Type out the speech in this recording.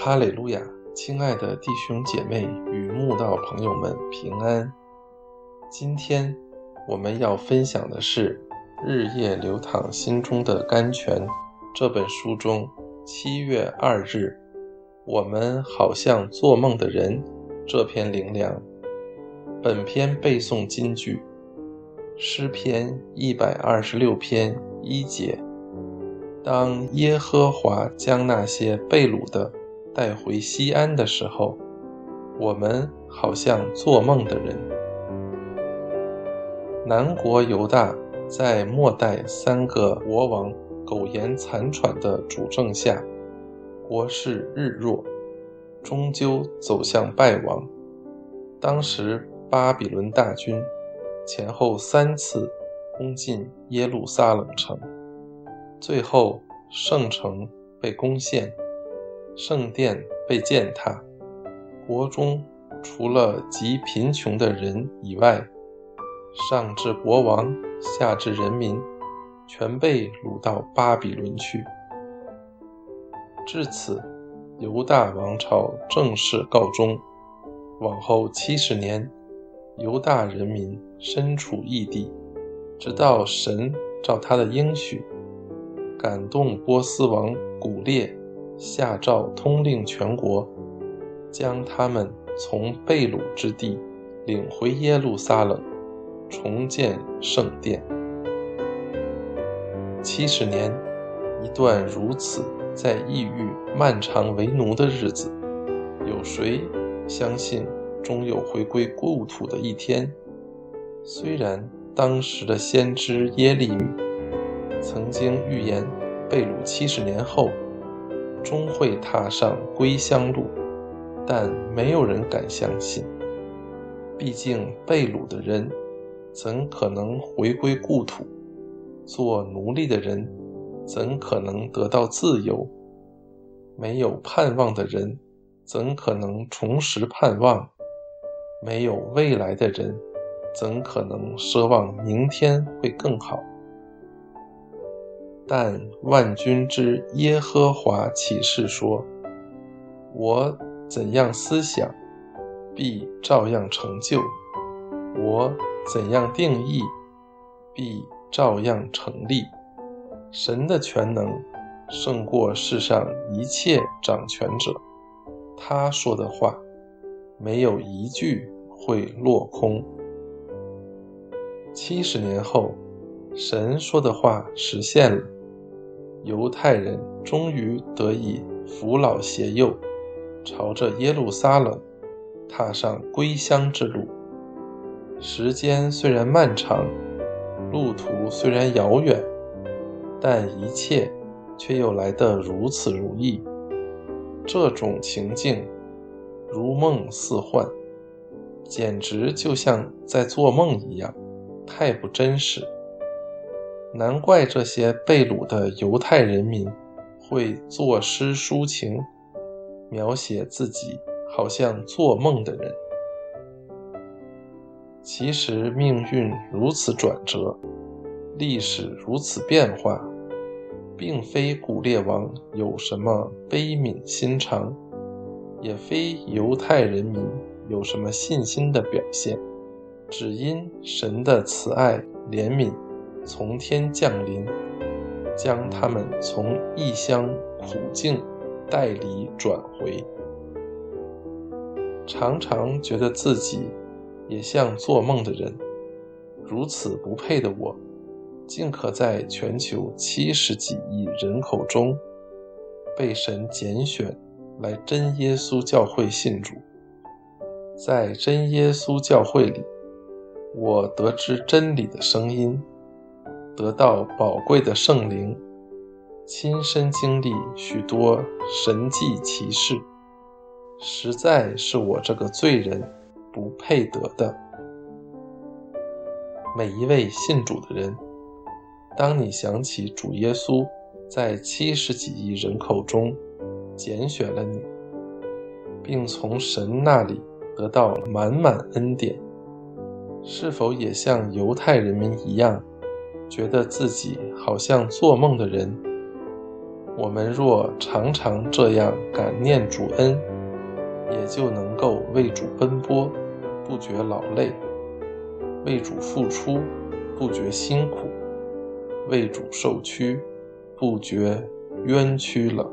哈利路亚！亲爱的弟兄姐妹与慕道朋友们平安。今天我们要分享的是《日夜流淌心中的甘泉》这本书中七月二日，我们好像做梦的人这篇灵粮。本篇背诵金句：诗篇一百二十六篇一节。当耶和华将那些被掳的带回西安的时候，我们好像做梦的人。南国犹大在末代三个国王苟延残喘的主政下，国势日弱，终究走向败亡。当时巴比伦大军前后三次攻进耶路撒冷城。最后，圣城被攻陷，圣殿被践踏，国中除了极贫穷的人以外，上至国王，下至人民，全被掳到巴比伦去。至此，犹大王朝正式告终。往后七十年，犹大人民身处异地，直到神照他的应许。感动波斯王古列，下诏通令全国，将他们从被掳之地领回耶路撒冷，重建圣殿。七十年，一段如此在异域漫长为奴的日子，有谁相信终有回归故土的一天？虽然当时的先知耶利米。曾经预言，被掳七十年后终会踏上归乡路，但没有人敢相信。毕竟被掳的人怎可能回归故土？做奴隶的人怎可能得到自由？没有盼望的人怎可能重拾盼望？没有未来的人怎可能奢望明天会更好？但万军之耶和华启示说：“我怎样思想，必照样成就；我怎样定义，必照样成立。神的全能胜过世上一切掌权者，他说的话没有一句会落空。七十年后，神说的话实现了。”犹太人终于得以扶老携幼，朝着耶路撒冷踏上归乡之路。时间虽然漫长，路途虽然遥远，但一切却又来得如此如意。这种情境如梦似幻，简直就像在做梦一样，太不真实。难怪这些被掳的犹太人民会作诗抒情，描写自己好像做梦的人。其实命运如此转折，历史如此变化，并非古列王有什么悲悯心肠，也非犹太人民有什么信心的表现，只因神的慈爱怜悯。从天降临，将他们从异乡苦境带离转回。常常觉得自己也像做梦的人，如此不配的我，竟可在全球七十几亿人口中被神拣选来真耶稣教会信主。在真耶稣教会里，我得知真理的声音。得到宝贵的圣灵，亲身经历许多神迹奇事，实在是我这个罪人不配得的。每一位信主的人，当你想起主耶稣在七十几亿人口中拣选了你，并从神那里得到满满恩典，是否也像犹太人民一样？觉得自己好像做梦的人，我们若常常这样感念主恩，也就能够为主奔波，不觉劳累；为主付出，不觉辛苦；为主受屈，不觉冤屈了。